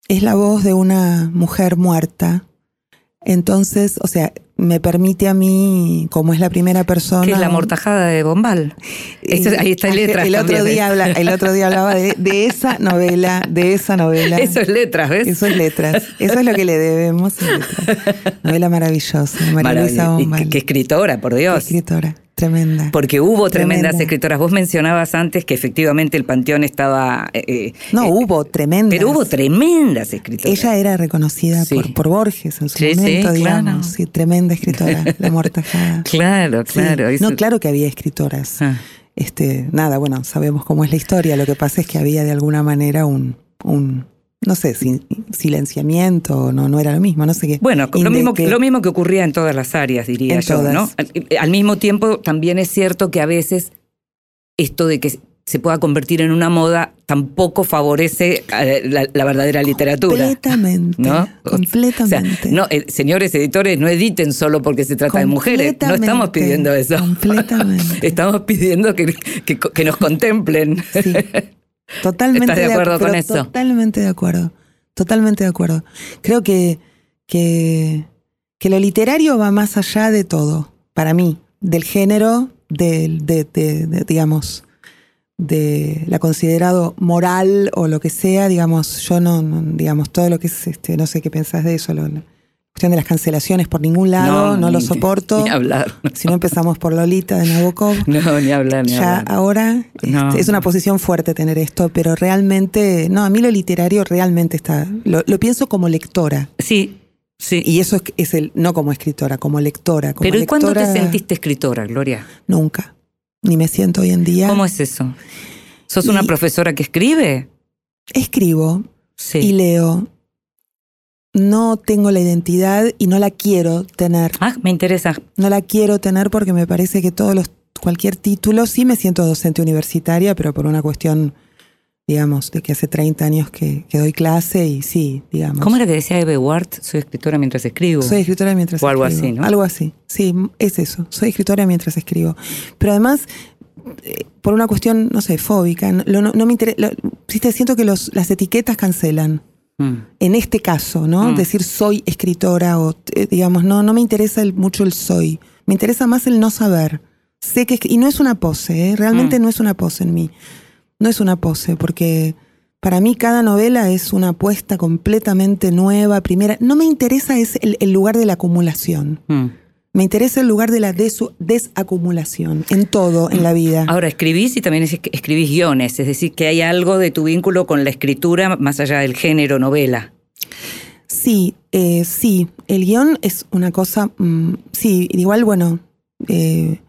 es la voz de una mujer muerta. Entonces, o sea, me permite a mí, como es la primera persona. que es la mortajada de Bombal. Eso- ahí está letras El otro, también, ¿eh? día habla- el otro día hablaba de, de esa novela, de esa novela. Eso es letras, ¿ves? Eso es letras. Eso es lo que le debemos. Novela maravillosa. María Luisa Bombal. qué, escritora, por Dios. escritora. Tremenda. Porque hubo tremendas Tremenda. escritoras. Vos mencionabas antes que efectivamente el panteón estaba. eh, eh, No, eh, hubo tremendas. Pero hubo tremendas escritoras. Ella era reconocida Sí. por, por Borges en su Sí, sí, momento, claro. digamos. Sí, tremenda escritora, la mortajada. Claro, claro. No, claro que había escritoras. Ah. Este, nada, bueno, sabemos cómo es la historia. Lo que pasa es que había de alguna manera un, un no sé, sin- silenciamiento, no, no era lo mismo, no sé qué. Bueno, lo mismo, que, lo mismo que ocurría en todas las áreas, diría En yo, todas. ¿no? Al, al mismo tiempo, también es cierto que a veces esto de que se pueda convertir en una moda tampoco favorece eh, la, la verdadera literatura. Completamente. ¿No? Completamente. O sea, no, eh, señores editores, no editen solo porque se trata de mujeres. No estamos pidiendo eso. Completamente. estamos pidiendo que, que- que nos contemplen. Sí. Totalmente ¿Estás de acuerdo ac- con eso? Totalmente de acuerdo. Totalmente de acuerdo. Creo que, que, que lo literario va más allá de todo, para mí, del género, del, de, de- de, digamos, de la considerado moral o lo que sea, digamos, yo no, no, digamos, todo lo que es, este, no sé qué pensás de eso, lo- la cuestión de las cancelaciones por ningún lado, no, lo ni- soporto. Ni hablar. Si no empezamos por Lolita de Nabokov. No, ni hablar, ni Ya hablar. ahora No. este, es una posición fuerte tener esto, pero realmente, no, a mí lo literario realmente está, lo, lo pienso como lectora. Sí, sí. Y eso es, es el, no como escritora, como lectora. Como Pero ¿y cuándo te sentiste escritora, Gloria? Nunca. Ni me siento hoy en día. ¿Cómo es eso? ¿Sos una profesora que escribe? Escribo Sí. y leo. No tengo la identidad y no la quiero tener. Ah, me interesa. No la quiero tener porque me parece que todos los, cualquier título, sí me siento docente universitaria, pero por una cuestión, digamos, de que hace 30 años que, que doy clase y sí, digamos. ¿Cómo era que decía Eve Ward? Soy escritora mientras escribo. Soy escritora mientras O algo escribo. así, ¿no? Algo así, sí, es eso. Soy escritora mientras escribo. Pero además, eh, por una cuestión, no sé, fóbica, no, lo- no me interesa. Siento que los, las etiquetas cancelan. Mm. En este caso, ¿no? Mm. Decir soy escritora o, eh, digamos, no, no me interesa el- mucho el soy. Me interesa más el no saber. Sé que, y no es una pose, ¿eh? realmente Mm. no es una pose en mí. No es una pose, porque para mí cada novela es una apuesta completamente nueva, primera. No me interesa es el, el lugar de la acumulación. Mm. Me interesa el lugar de la desacumulación en todo en la vida. Ahora, escribís y también es- escribís guiones, es decir, que hay algo de tu vínculo con la escritura más allá del género novela. Sí, eh, sí. El guion es una cosa. mm, sí, igual, bueno. eh,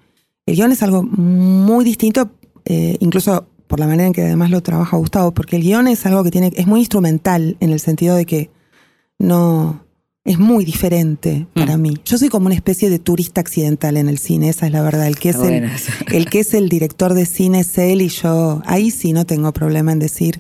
el guion es algo muy distinto, eh, incluso por la manera en que además lo trabaja Gustavo, porque el guion es algo que tiene. es muy instrumental en el sentido de que no. es muy diferente para Mm. mí. Yo soy como una especie de turista accidental en el cine, esa es la verdad. El que es el, el que es el director de cine es él y yo. Ahí sí no tengo problema en decir.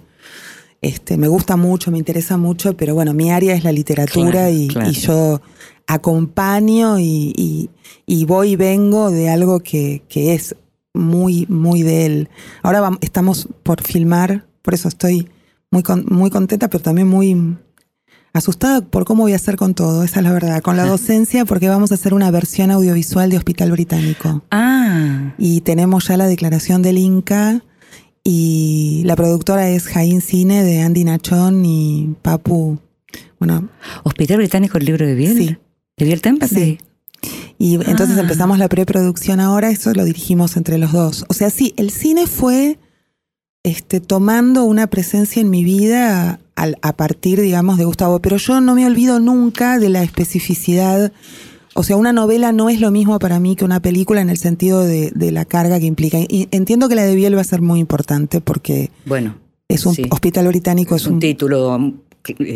Este, me gusta mucho, me interesa mucho, pero bueno, mi área es la literatura Claro, y, claro. y yo acompaño y, y- y voy y vengo de algo que, que es muy, muy de él. Ahora estamos por filmar, por eso estoy muy, con- muy contenta, pero también muy asustada por cómo voy a hacer con todo, esa es la verdad, con la docencia, porque vamos a hacer una versión audiovisual de Hospital Británico. Ah, Y tenemos ya la declaración del Inca y la productora es Jaín Cine de Andy Nachón y Papu. Bueno, Hospital Británico, el libro de Biel. Sí. ¿De Biel Tempest? Sí. Y entonces Ah. empezamos la preproducción ahora, eso lo dirigimos entre los dos. O sea, sí, el cine fue este, tomando una presencia en mi vida al- a partir, digamos, de Gustavo, pero yo no me olvido nunca de la especificidad. O sea, una novela no es lo mismo para mí que una película en el sentido de, de la carga que implica. Y entiendo que la de Biel va a ser muy importante porque Bueno, es un Sí. hospital británico, es un título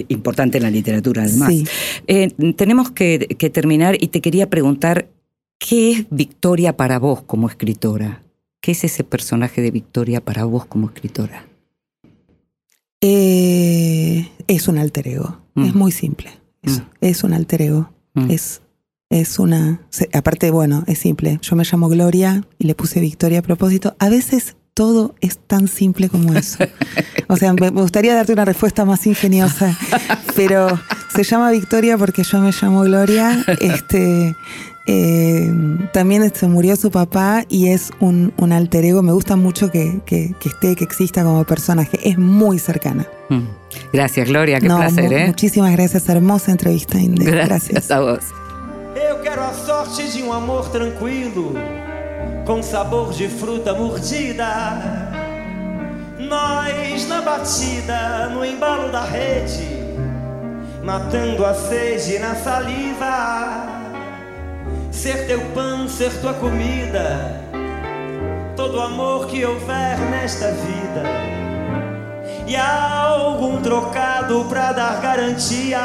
importante en la literatura, además. Sí. Eh, tenemos que, que terminar y te quería preguntar, ¿qué es Victoria para vos como escritora? ¿Qué es ese personaje de Victoria para vos como escritora? Eh, es un alter ego. Mm. Es muy simple. Mm. Es un alter ego. Mm. Es, es una. se- aparte, bueno, es simple. Yo me llamo Gloria y le puse Victoria a propósito. A veces todo es tan simple como eso. O sea, me gustaría darte una respuesta más ingeniosa, pero se llama Victoria porque yo me llamo Gloria. Este. eh, también se murió su papá y es un, un alter ego. Me gusta mucho que, que- que esté, que exista como personaje. Es muy cercana. Mm. Gracias, Gloria, qué No, placer, ¿eh? Muchísimas gracias. Hermosa entrevista, Inde. Gracias a vos. Eu quero a sorte de um amor tranquilo, com sabor de fruta mordida. Nós na batida, no embalo da rede, matando a sede na saliva. Ser teu pão, ser tua comida, todo amor que houver nesta vida. E algum trocado pra dar garantia.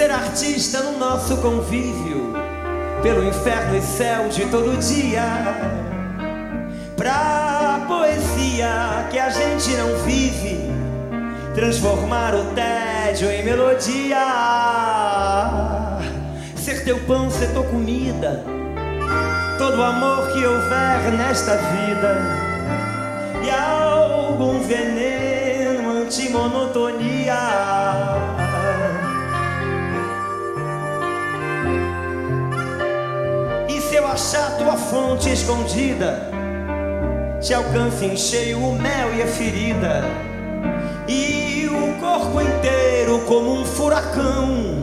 Ser artista no nosso convívio pelo inferno e céu de todo dia. Pra poesia que a gente não vive, transformar o tédio em melodia. Ser teu pão, ser tua comida, todo amor que houver nesta vida. E algum veneno anti-monotonia. Eu achar tua fonte escondida, te alcance em cheio o mel e a ferida, e o corpo inteiro como um furacão,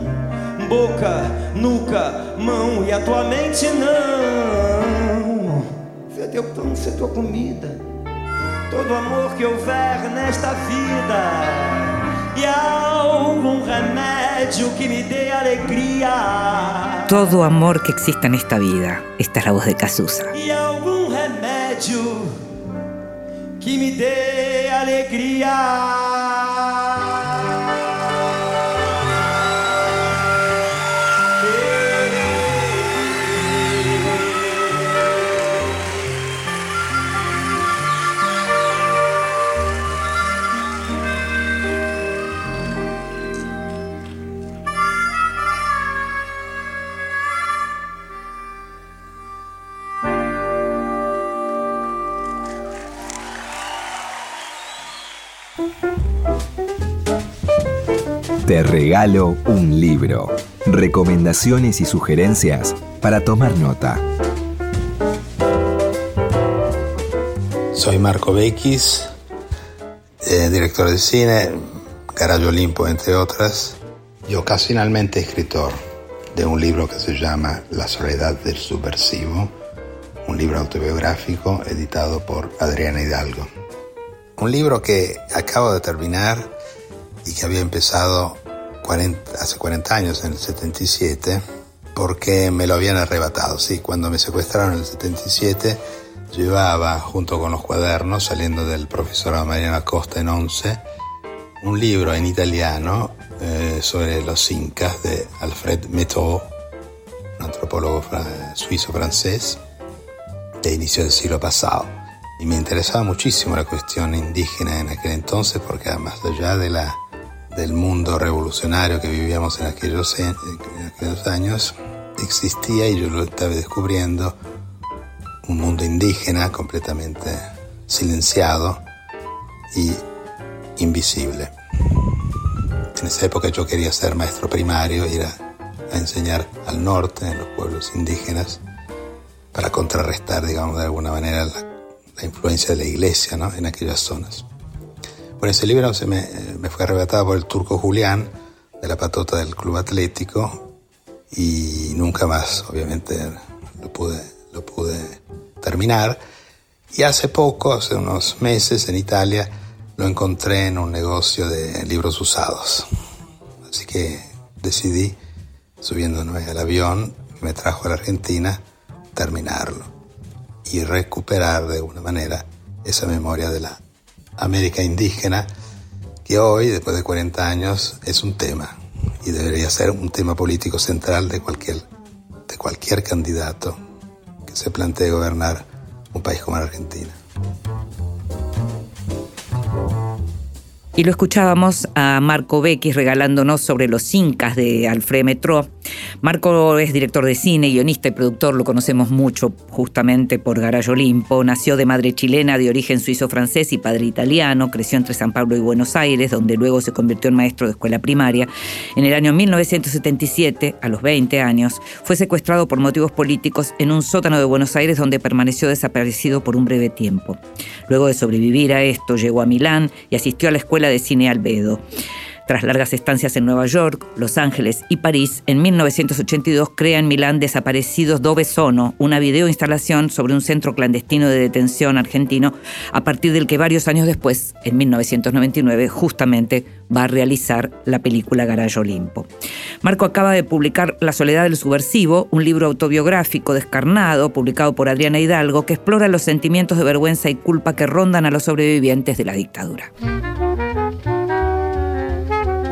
boca, nuca, mão e a tua mente não. Ser teu pão, ser tua comida, todo amor que houver nesta vida. E algum remédio Todo amor que exista en esta vida. Esta es la voz de Cazuza. E algum remédio que me dê alegria. Te regalo un libro. Recomendaciones y sugerencias para tomar nota. Soy Marco Bequis, eh, director de cine, Garayo Olimpo, entre otras, y ocasionalmente escritor de un libro que se llama La soledad del subversivo, un libro autobiográfico editado por Adriana Hidalgo. Un libro que acabo de terminar y que había empezado 40 hace 40 años, en el 77, porque me lo habían arrebatado. Sí, cuando me secuestraron en el 77, llevaba junto con los cuadernos, saliendo del profesor Mariana Costa en 11, un libro en italiano eh, sobre los incas de Alfred Meteau, un antropólogo fra- suizo-francés de inicio del siglo pasado. Y me interesaba muchísimo la cuestión indígena en aquel entonces, porque más allá de la, del mundo revolucionario que vivíamos en aquellos, en aquellos años, existía, y yo lo estaba descubriendo, un mundo indígena completamente silenciado y invisible. En esa época yo quería ser maestro primario, ir a, a enseñar al norte, en los pueblos indígenas, para contrarrestar, digamos, de alguna manera la, la influencia de la iglesia ¿no? en aquellas zonas. Bueno, ese libro se me, me fue arrebatado por el turco Julián, de la patota del Club Atlético, y nunca más, obviamente, lo pude, lo pude terminar. Y hace poco, hace unos meses, en Italia, lo encontré en un negocio de libros usados. Así que decidí, subiéndome al avión que me trajo a la Argentina, terminarlo y recuperar de alguna manera esa memoria de la América indígena que hoy, después de 40 años, es un tema y debería ser un tema político central de cualquier, de cualquier candidato que se plantee gobernar un país como la Argentina. Y lo escuchábamos a Marco Bequis regalándonos sobre los incas de Alfred Metro. Marco es director de cine, guionista y productor, lo conocemos mucho justamente por Garayo Olimpo. Nació de madre chilena de origen suizo-francés y padre italiano. Creció entre San Pablo y Buenos Aires, donde luego se convirtió en maestro de escuela primaria. En el año 1977, a los 20 años, fue secuestrado por motivos políticos en un sótano de Buenos Aires donde permaneció desaparecido por un breve tiempo. Luego de sobrevivir a esto, llegó a Milán y asistió a la escuela de cine Albedo. Tras largas estancias en Nueva York, Los Ángeles y París, en 1982 crea en Milán Desaparecidos Dove Sono, una videoinstalación sobre un centro clandestino de detención argentino, a partir del que varios años después, en 1999, justamente va a realizar la película Garayo Olimpo. Marco acaba de publicar La soledad del subversivo, un libro autobiográfico descarnado, publicado por Adriana Hidalgo, que explora los sentimientos de vergüenza y culpa que rondan a los sobrevivientes de la dictadura.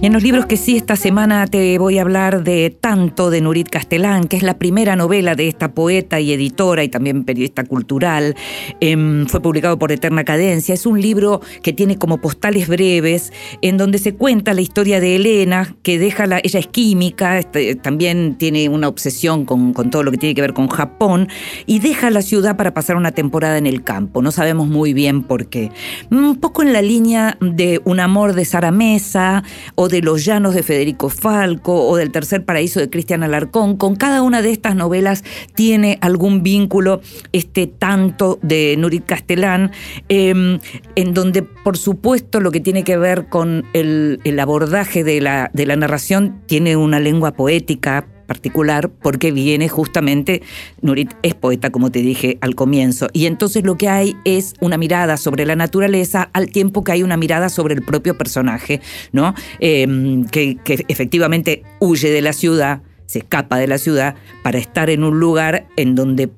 Y en los libros que sí esta semana te voy a hablar de Tanto de Nurit Castellán, que es la primera novela de esta poeta y editora y también periodista cultural. Em, fue publicado por Eterna Cadencia. Es un libro que tiene como postales breves en donde se cuenta la historia de Elena, que deja la, ella es química, este, también tiene una obsesión con, con todo lo que tiene que ver con Japón y deja la ciudad para pasar una temporada en el campo. No sabemos muy bien por qué. Un poco en la línea de Un amor de Sara Mesa o de Los Llanos de Federico Falco o del Tercer Paraíso de Cristian Alarcón. Con cada una de estas novelas tiene algún vínculo, este tanto de Nurit Castellán, eh, en donde por supuesto lo que tiene que ver con el, el abordaje de la, de la narración tiene una lengua poética particular porque viene justamente, Nurit es poeta como te dije al comienzo, y entonces lo que hay es una mirada sobre la naturaleza al tiempo que hay una mirada sobre el propio personaje, ¿no? Que, que efectivamente huye de la ciudad, se escapa de la ciudad para estar en un lugar en donde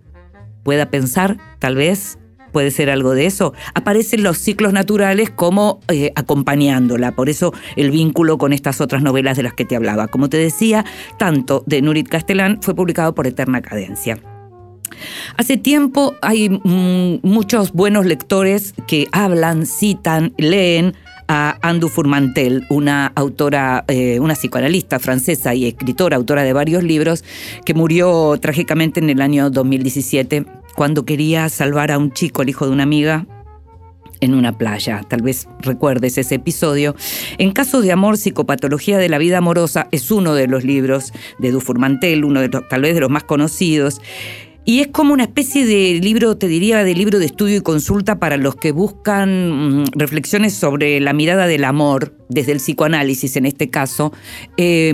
pueda pensar, tal vez, puede ser algo de eso. Aparecen los ciclos naturales como eh, acompañándola, por eso el vínculo con estas otras novelas de las que te hablaba. Como te decía, tanto de Nurit Castellán fue publicado por Eterna Cadencia. Hace tiempo hay mm, muchos buenos lectores que hablan, citan, leen a Andu Furmantel, una autora, eh, una psicoanalista francesa y escritora, autora de varios libros, que murió trágicamente en el año 2017 cuando quería salvar a un chico, el hijo de una amiga, en una playa. Tal vez recuerdes ese episodio. En caso de amor, psicopatología de la vida amorosa es uno de los libros de Dufurmantel, uno de los, tal vez de los más conocidos. Y es como una especie de libro, te diría, de libro de estudio y consulta para los que buscan mm, reflexiones sobre la mirada del amor, desde el psicoanálisis en este caso, eh,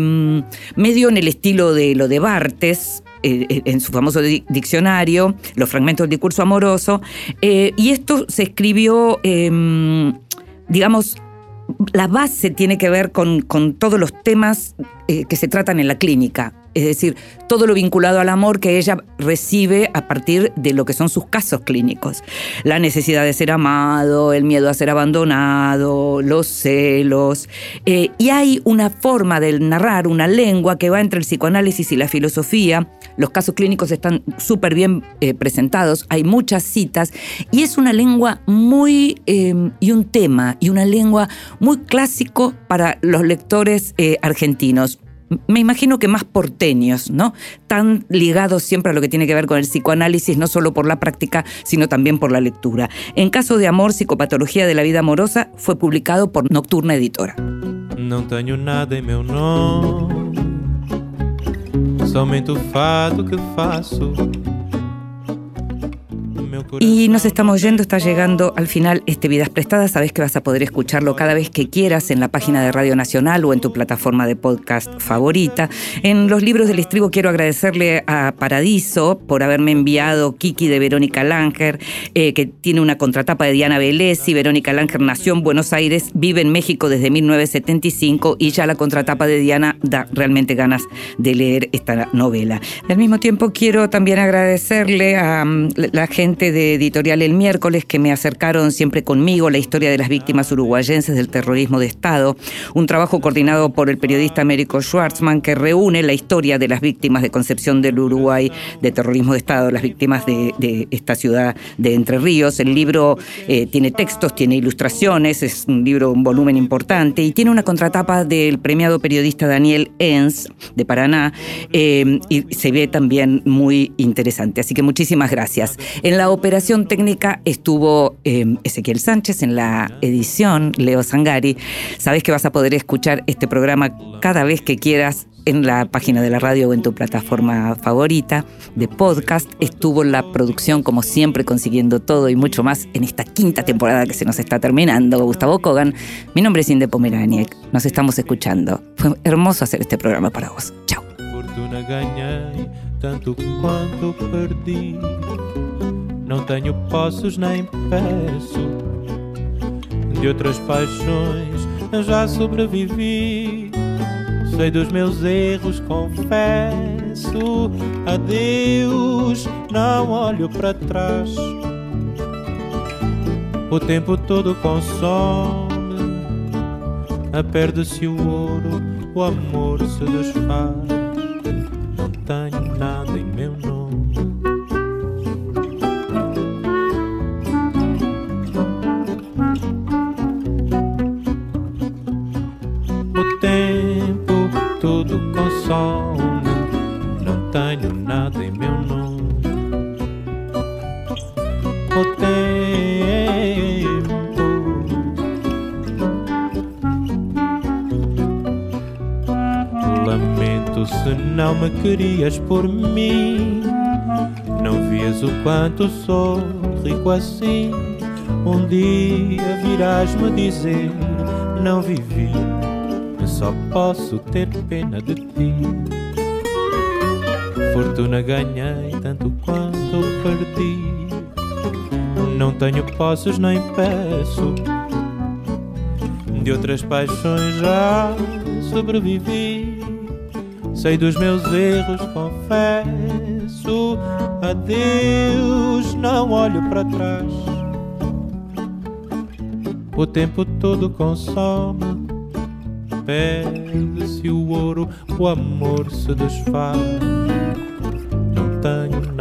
medio en el estilo de lo de Bartes, eh, en su famoso di- diccionario, los fragmentos del discurso amoroso, eh, y esto se escribió, eh, digamos, la base tiene que ver con, con todos los temas eh, que se tratan en la clínica. Es decir, todo lo vinculado al amor que ella recibe a partir de lo que son sus casos clínicos. La necesidad de ser amado, el miedo a ser abandonado, los celos. Eh, y hay una forma de narrar, una lengua que va entre el psicoanálisis y la filosofía. Los casos clínicos están súper bien eh, presentados, hay muchas citas y es una lengua muy, eh, y un tema, y una lengua muy clásico para los lectores argentinos. Me imagino que más porteños, ¿no? Tan ligados siempre a lo que tiene que ver con el psicoanálisis, no solo por la práctica, sino también por la lectura. En caso de amor, psicopatología de la vida amorosa, fue publicado por Nocturna Editora. Não tenho nada em meu nome, somente o fado que faço. Y nos estamos yendo, está llegando al final este Vidas Prestadas. Sabes que vas a poder escucharlo cada vez que quieras en la página de Radio Nacional o en tu plataforma de podcast favorita. En los libros del estribo quiero agradecerle a Paradiso por haberme enviado Kiki de Verónica Langer, eh, que tiene una contratapa de Diana Velesi. Verónica Langer nació en Buenos Aires, vive en México desde 1975 y ya la contratapa de Diana da realmente ganas de leer esta novela. Al mismo tiempo quiero también agradecerle a mm, la gente de Editorial El Miércoles que me acercaron siempre conmigo la historia de las víctimas uruguayenses del terrorismo de Estado, un trabajo coordinado por el periodista Américo Schwartzman que reúne la historia de las víctimas de Concepción del Uruguay de terrorismo de Estado, las víctimas de, esta ciudad de Entre Ríos. El libro eh, tiene textos, tiene ilustraciones, es un libro, un volumen importante y tiene una contratapa del premiado periodista Daniel Enz de Paraná eh, y se ve también muy interesante. Así que muchísimas gracias. En la operación técnica estuvo eh, Ezequiel Sánchez, en la edición Leo Sangari. Sabes que vas a poder escuchar este programa cada vez que quieras en la página de la radio o en tu plataforma favorita de podcast. Estuvo en la producción, como siempre, consiguiendo todo y mucho más en esta quinta temporada que se nos está terminando. Gustavo Kogan, mi nombre es Inde Pomeraniec. Nos estamos escuchando. Fue hermoso hacer este programa para vos. Chao. Não tenho posses nem peço, de outras paixões já sobrevivi. Sei dos meus erros, confesso. peço a Deus, não olho para trás. O tempo todo consome, a perde-se o ouro, o amor se desfaz. Não tenho nada em meu nome. Não tenho nada em meu nome. O tempo Lamento se não me querias por mim. Não vias o quanto sou rico assim. Um dia virás me dizer: Não vivi, só posso ter pena de ti. Fortuna ganhei tanto quanto perdi. Não tenho posses nem peço. De outras paixões já sobrevivi. Sei dos meus erros, confesso. Adeus, não olho para trás. O tempo todo consome. Perde-se o ouro, o amor se desfaz. Não tenho